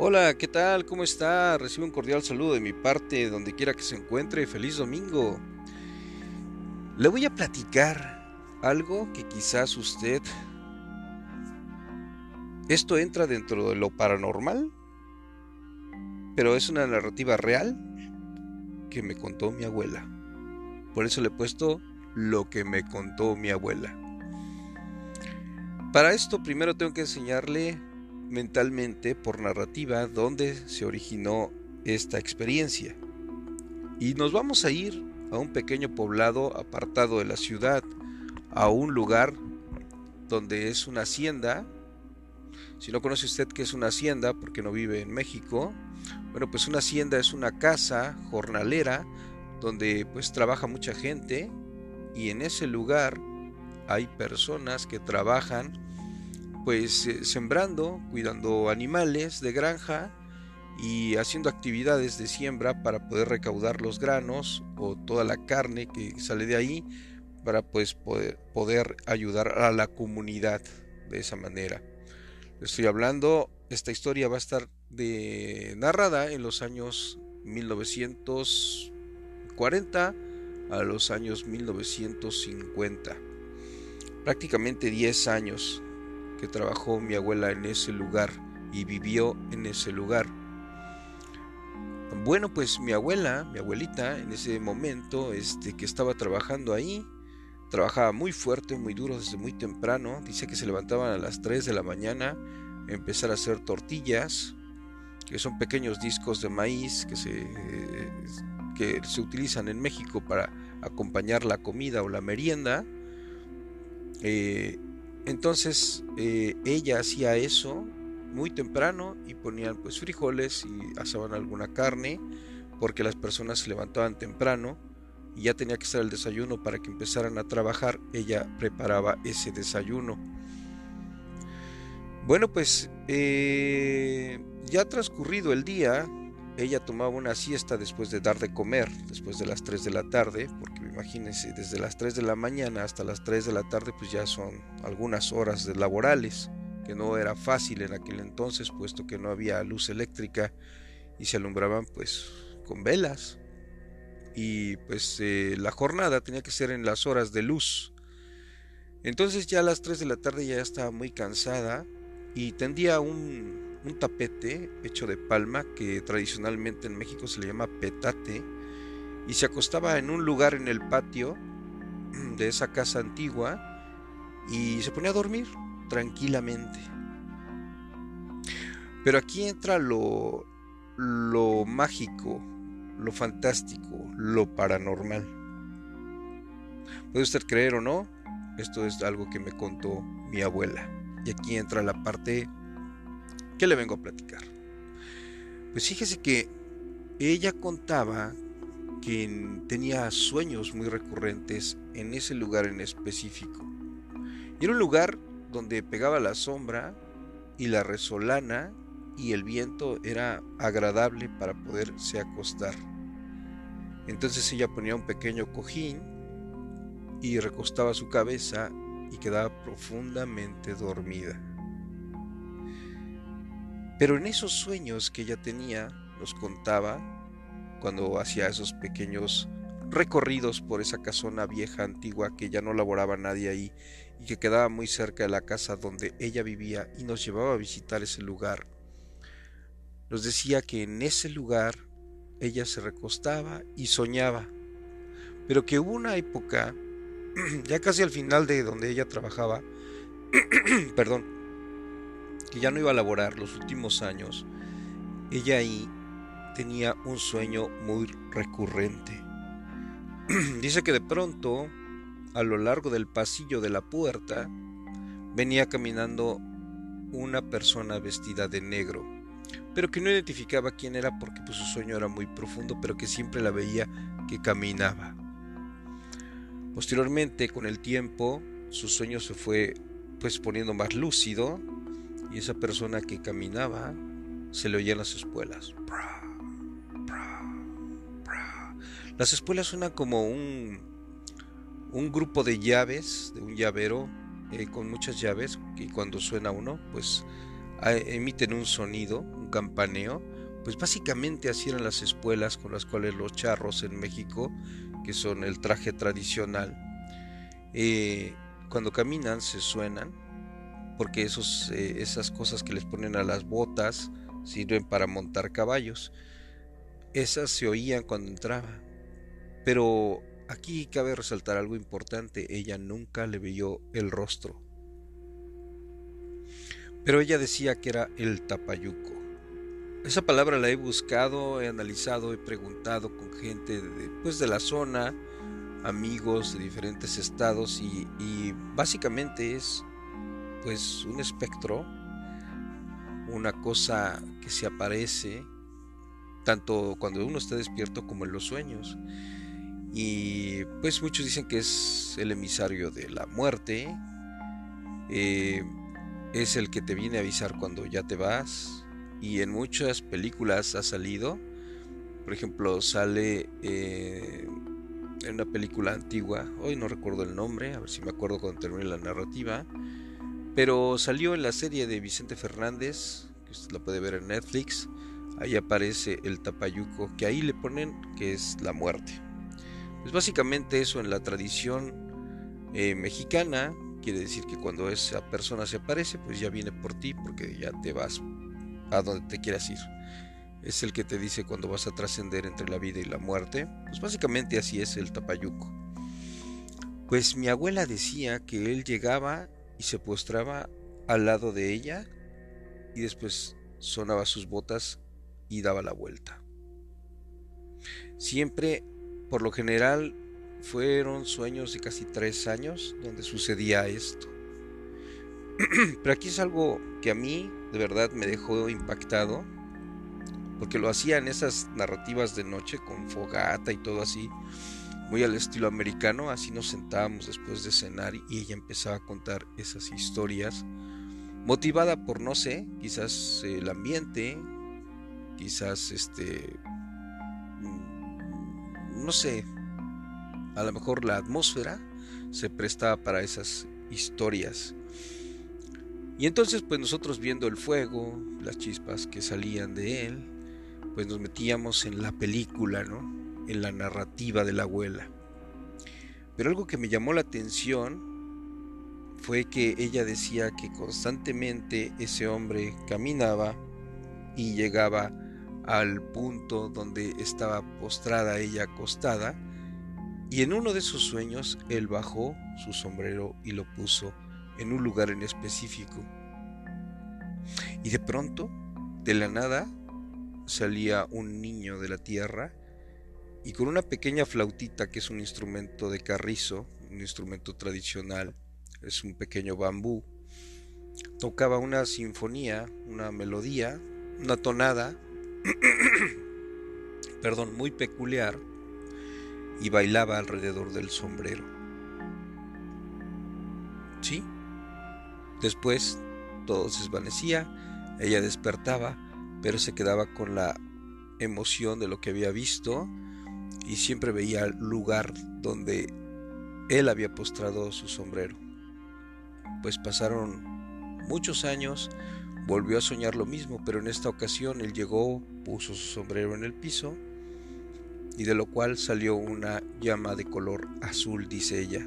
Hola, ¿qué tal? ¿Cómo está? Recibe un cordial saludo de mi parte, donde quiera que se encuentre. Feliz domingo. Le voy a platicar algo que quizás usted... Esto entra dentro de lo paranormal, pero es una narrativa real que me contó mi abuela. Por eso le he puesto lo que me contó mi abuela. Para esto primero tengo que enseñarle mentalmente por narrativa dónde se originó esta experiencia. Y nos vamos a ir a un pequeño poblado apartado de la ciudad, a un lugar donde es una hacienda. Si no conoce usted qué es una hacienda porque no vive en México, bueno, pues una hacienda es una casa jornalera donde pues trabaja mucha gente y en ese lugar hay personas que trabajan pues eh, sembrando, cuidando animales de granja y haciendo actividades de siembra para poder recaudar los granos o toda la carne que sale de ahí para pues poder, poder ayudar a la comunidad de esa manera. Estoy hablando, esta historia va a estar narrada en los años 1940 a los años 1950. Prácticamente 10 años que trabajó mi abuela en ese lugar y vivió en ese lugar. Bueno, pues mi abuela, mi abuelita, en ese momento este, que estaba trabajando ahí, trabajaba muy fuerte, muy duro desde muy temprano. Dice que se levantaban a las 3 de la mañana, a empezar a hacer tortillas, que son pequeños discos de maíz que se, que se utilizan en México para acompañar la comida o la merienda. Eh, entonces eh, ella hacía eso muy temprano y ponían pues frijoles y asaban alguna carne porque las personas se levantaban temprano y ya tenía que estar el desayuno para que empezaran a trabajar. Ella preparaba ese desayuno. Bueno pues eh, ya transcurrido el día, ella tomaba una siesta después de dar de comer, después de las 3 de la tarde, porque imagínense, desde las 3 de la mañana hasta las 3 de la tarde, pues ya son algunas horas de laborales, que no era fácil en aquel entonces, puesto que no había luz eléctrica y se alumbraban pues con velas. Y pues eh, la jornada tenía que ser en las horas de luz. Entonces ya a las 3 de la tarde ya estaba muy cansada y tendía un, un tapete hecho de palma que tradicionalmente en México se le llama petate y se acostaba en un lugar en el patio de esa casa antigua y se ponía a dormir tranquilamente. Pero aquí entra lo, lo mágico, lo fantástico, lo paranormal. Puede usted creer o no, esto es algo que me contó mi abuela. Y aquí entra la parte ¿Qué le vengo a platicar? Pues fíjese que ella contaba que tenía sueños muy recurrentes en ese lugar en específico. Y era un lugar donde pegaba la sombra y la resolana y el viento era agradable para poderse acostar. Entonces ella ponía un pequeño cojín y recostaba su cabeza y quedaba profundamente dormida. Pero en esos sueños que ella tenía, nos contaba, cuando hacía esos pequeños recorridos por esa casona vieja antigua que ya no laboraba nadie ahí y que quedaba muy cerca de la casa donde ella vivía y nos llevaba a visitar ese lugar. Nos decía que en ese lugar ella se recostaba y soñaba, pero que hubo una época, ya casi al final de donde ella trabajaba, perdón, que ya no iba a laborar los últimos años, ella ahí tenía un sueño muy recurrente. Dice que de pronto, a lo largo del pasillo de la puerta, venía caminando una persona vestida de negro, pero que no identificaba quién era porque pues, su sueño era muy profundo, pero que siempre la veía que caminaba. Posteriormente, con el tiempo, su sueño se fue pues poniendo más lúcido y esa persona que caminaba se le oían las espuelas. Las espuelas suenan como un, un grupo de llaves, de un llavero eh, con muchas llaves, y cuando suena uno, pues emiten un sonido, un campaneo, pues básicamente así eran las espuelas con las cuales los charros en México, que son el traje tradicional, eh, cuando caminan se suenan, porque esos, eh, esas cosas que les ponen a las botas sirven para montar caballos. Esas se oían cuando entraba. Pero aquí cabe resaltar algo importante, ella nunca le vio el rostro. Pero ella decía que era el tapayuco. Esa palabra la he buscado, he analizado, he preguntado con gente de, pues, de la zona, amigos de diferentes estados y, y básicamente es pues un espectro, una cosa que se aparece tanto cuando uno está despierto como en los sueños. Y pues muchos dicen que es el emisario de la muerte, eh, es el que te viene a avisar cuando ya te vas. Y en muchas películas ha salido, por ejemplo, sale eh, en una película antigua, hoy no recuerdo el nombre, a ver si me acuerdo cuando termine la narrativa, pero salió en la serie de Vicente Fernández, que usted la puede ver en Netflix, ahí aparece el tapayuco, que ahí le ponen que es la muerte. Pues básicamente eso en la tradición eh, mexicana quiere decir que cuando esa persona se aparece, pues ya viene por ti porque ya te vas a donde te quieras ir. Es el que te dice cuando vas a trascender entre la vida y la muerte. Pues básicamente así es el tapayuco. Pues mi abuela decía que él llegaba y se postraba al lado de ella y después sonaba sus botas y daba la vuelta. Siempre, por lo general, fueron sueños de casi tres años donde sucedía esto. Pero aquí es algo que a mí de verdad me dejó impactado, porque lo hacía en esas narrativas de noche con fogata y todo así, muy al estilo americano, así nos sentábamos después de cenar y ella empezaba a contar esas historias, motivada por, no sé, quizás el ambiente, quizás este, no sé, a lo mejor la atmósfera se prestaba para esas historias. Y entonces pues nosotros viendo el fuego, las chispas que salían de él, pues nos metíamos en la película, ¿no? En la narrativa de la abuela. Pero algo que me llamó la atención fue que ella decía que constantemente ese hombre caminaba y llegaba al punto donde estaba postrada ella acostada y en uno de sus sueños él bajó su sombrero y lo puso en un lugar en específico. Y de pronto, de la nada, salía un niño de la tierra y con una pequeña flautita que es un instrumento de carrizo, un instrumento tradicional, es un pequeño bambú, tocaba una sinfonía, una melodía, una tonada, perdón, muy peculiar y bailaba alrededor del sombrero. ¿Sí? Después todo se desvanecía, ella despertaba, pero se quedaba con la emoción de lo que había visto y siempre veía el lugar donde él había postrado su sombrero. Pues pasaron muchos años, volvió a soñar lo mismo, pero en esta ocasión él llegó, puso su sombrero en el piso y de lo cual salió una llama de color azul, dice ella.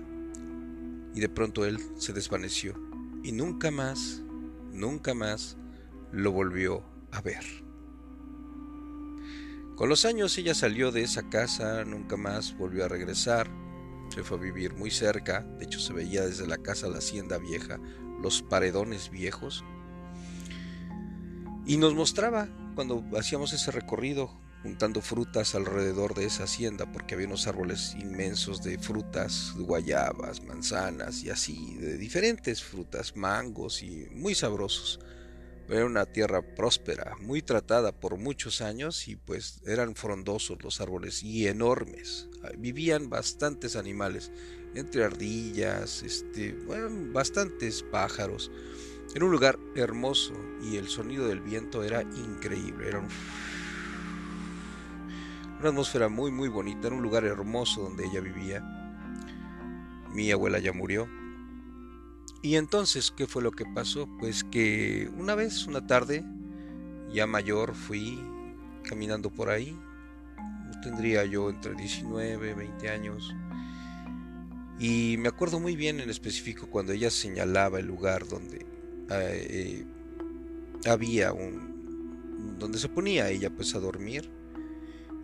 Y de pronto él se desvaneció y nunca más, nunca más lo volvió a ver. Con los años ella salió de esa casa, nunca más volvió a regresar, se fue a vivir muy cerca, de hecho se veía desde la casa la hacienda vieja, los paredones viejos, y nos mostraba cuando hacíamos ese recorrido juntando frutas alrededor de esa hacienda porque había unos árboles inmensos de frutas, guayabas, manzanas y así, de diferentes frutas, mangos y muy sabrosos. Era una tierra próspera, muy tratada por muchos años y pues eran frondosos los árboles y enormes. Vivían bastantes animales, entre ardillas, este, bastantes pájaros. Era un lugar hermoso y el sonido del viento era increíble, era un una atmósfera muy muy bonita, era un lugar hermoso donde ella vivía. Mi abuela ya murió. Y entonces, ¿qué fue lo que pasó? Pues que una vez, una tarde, ya mayor, fui caminando por ahí. Tendría yo entre 19, 20 años. Y me acuerdo muy bien en específico cuando ella señalaba el lugar donde eh, había un... donde se ponía ella pues a dormir.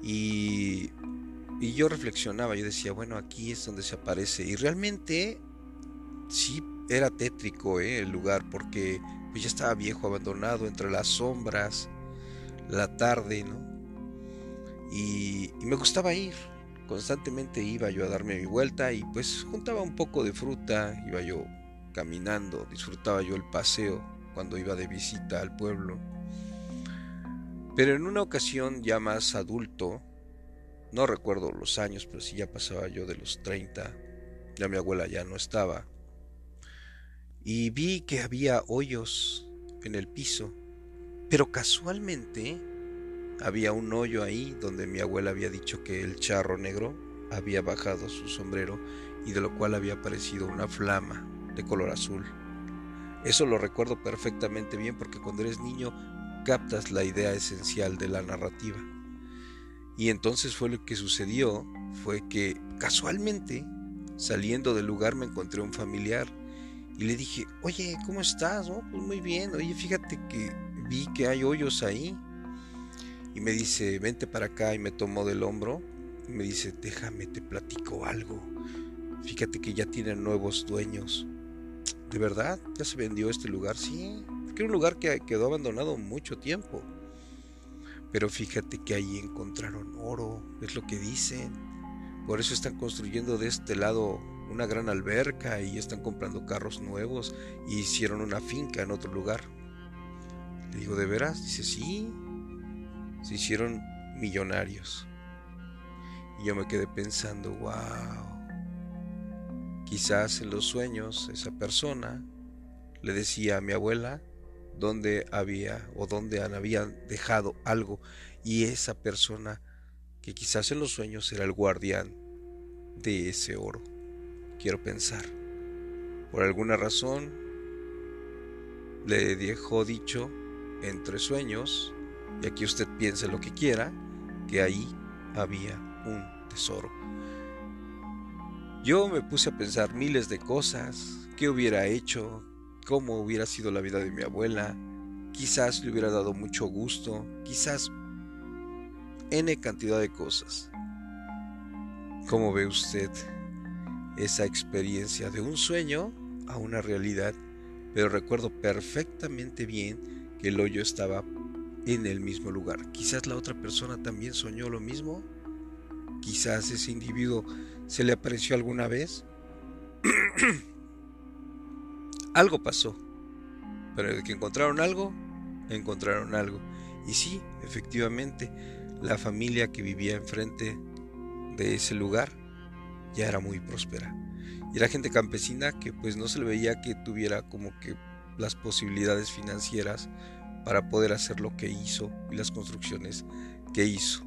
Y, y yo reflexionaba, yo decía, bueno, aquí es donde se aparece. Y realmente sí era tétrico ¿eh? el lugar porque pues, ya estaba viejo, abandonado entre las sombras, la tarde, ¿no? Y, y, me gustaba ir, constantemente iba yo a darme mi vuelta y pues juntaba un poco de fruta, iba yo caminando, disfrutaba yo el paseo cuando iba de visita al pueblo. Pero en una ocasión ya más adulto, no recuerdo los años, pero sí ya pasaba yo de los 30, ya mi abuela ya no estaba, y vi que había hoyos en el piso, pero casualmente había un hoyo ahí donde mi abuela había dicho que el charro negro había bajado su sombrero y de lo cual había aparecido una flama de color azul. Eso lo recuerdo perfectamente bien porque cuando eres niño captas la idea esencial de la narrativa. Y entonces fue lo que sucedió, fue que casualmente, saliendo del lugar me encontré un familiar y le dije, oye, ¿cómo estás? Oh, pues muy bien, oye, fíjate que vi que hay hoyos ahí. Y me dice, vente para acá y me tomó del hombro. Y me dice, déjame, te platico algo. Fíjate que ya tienen nuevos dueños. ¿De verdad? ¿Ya se vendió este lugar? Sí, que era un lugar que quedó abandonado mucho tiempo. Pero fíjate que ahí encontraron oro, es lo que dicen. Por eso están construyendo de este lado una gran alberca y están comprando carros nuevos y hicieron una finca en otro lugar. Le digo, ¿de veras? Dice, sí, se hicieron millonarios. Y yo me quedé pensando, wow, quizás en los sueños esa persona le decía a mi abuela dónde había o dónde habían dejado algo y esa persona que quizás en los sueños era el guardián de ese oro quiero pensar. Por alguna razón le dejó dicho entre sueños, y aquí usted piense lo que quiera, que ahí había un tesoro. Yo me puse a pensar miles de cosas, qué hubiera hecho, cómo hubiera sido la vida de mi abuela, quizás le hubiera dado mucho gusto, quizás n cantidad de cosas. ¿Cómo ve usted? esa experiencia de un sueño a una realidad, pero recuerdo perfectamente bien que el hoyo estaba en el mismo lugar. Quizás la otra persona también soñó lo mismo. Quizás ese individuo se le apareció alguna vez. algo pasó. Pero de que encontraron algo, encontraron algo. Y sí, efectivamente, la familia que vivía enfrente de ese lugar ya era muy próspera. Y era gente campesina que pues no se le veía que tuviera como que las posibilidades financieras para poder hacer lo que hizo y las construcciones que hizo.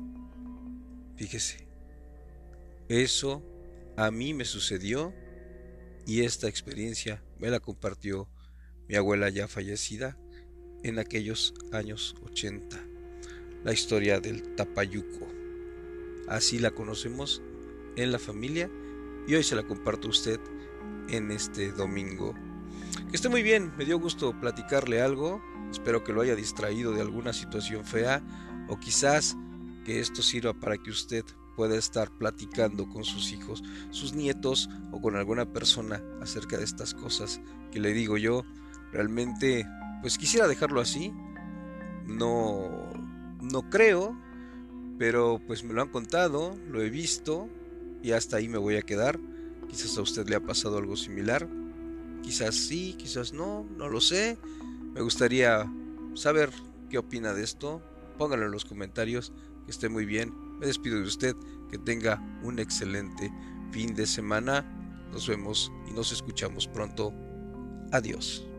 Fíjese, eso a mí me sucedió y esta experiencia me la compartió mi abuela ya fallecida en aquellos años 80. La historia del Tapayuco. Así la conocemos en la familia y hoy se la comparto a usted en este domingo. Que esté muy bien, me dio gusto platicarle algo, espero que lo haya distraído de alguna situación fea o quizás que esto sirva para que usted pueda estar platicando con sus hijos, sus nietos o con alguna persona acerca de estas cosas que le digo yo. Realmente, pues quisiera dejarlo así. No, no creo, pero pues me lo han contado, lo he visto y hasta ahí me voy a quedar. Quizás a usted le ha pasado algo similar. Quizás sí, quizás no, no lo sé. Me gustaría saber qué opina de esto. Pónganlo en los comentarios. Esté muy bien. Me despido de usted. Que tenga un excelente fin de semana. Nos vemos y nos escuchamos pronto. Adiós.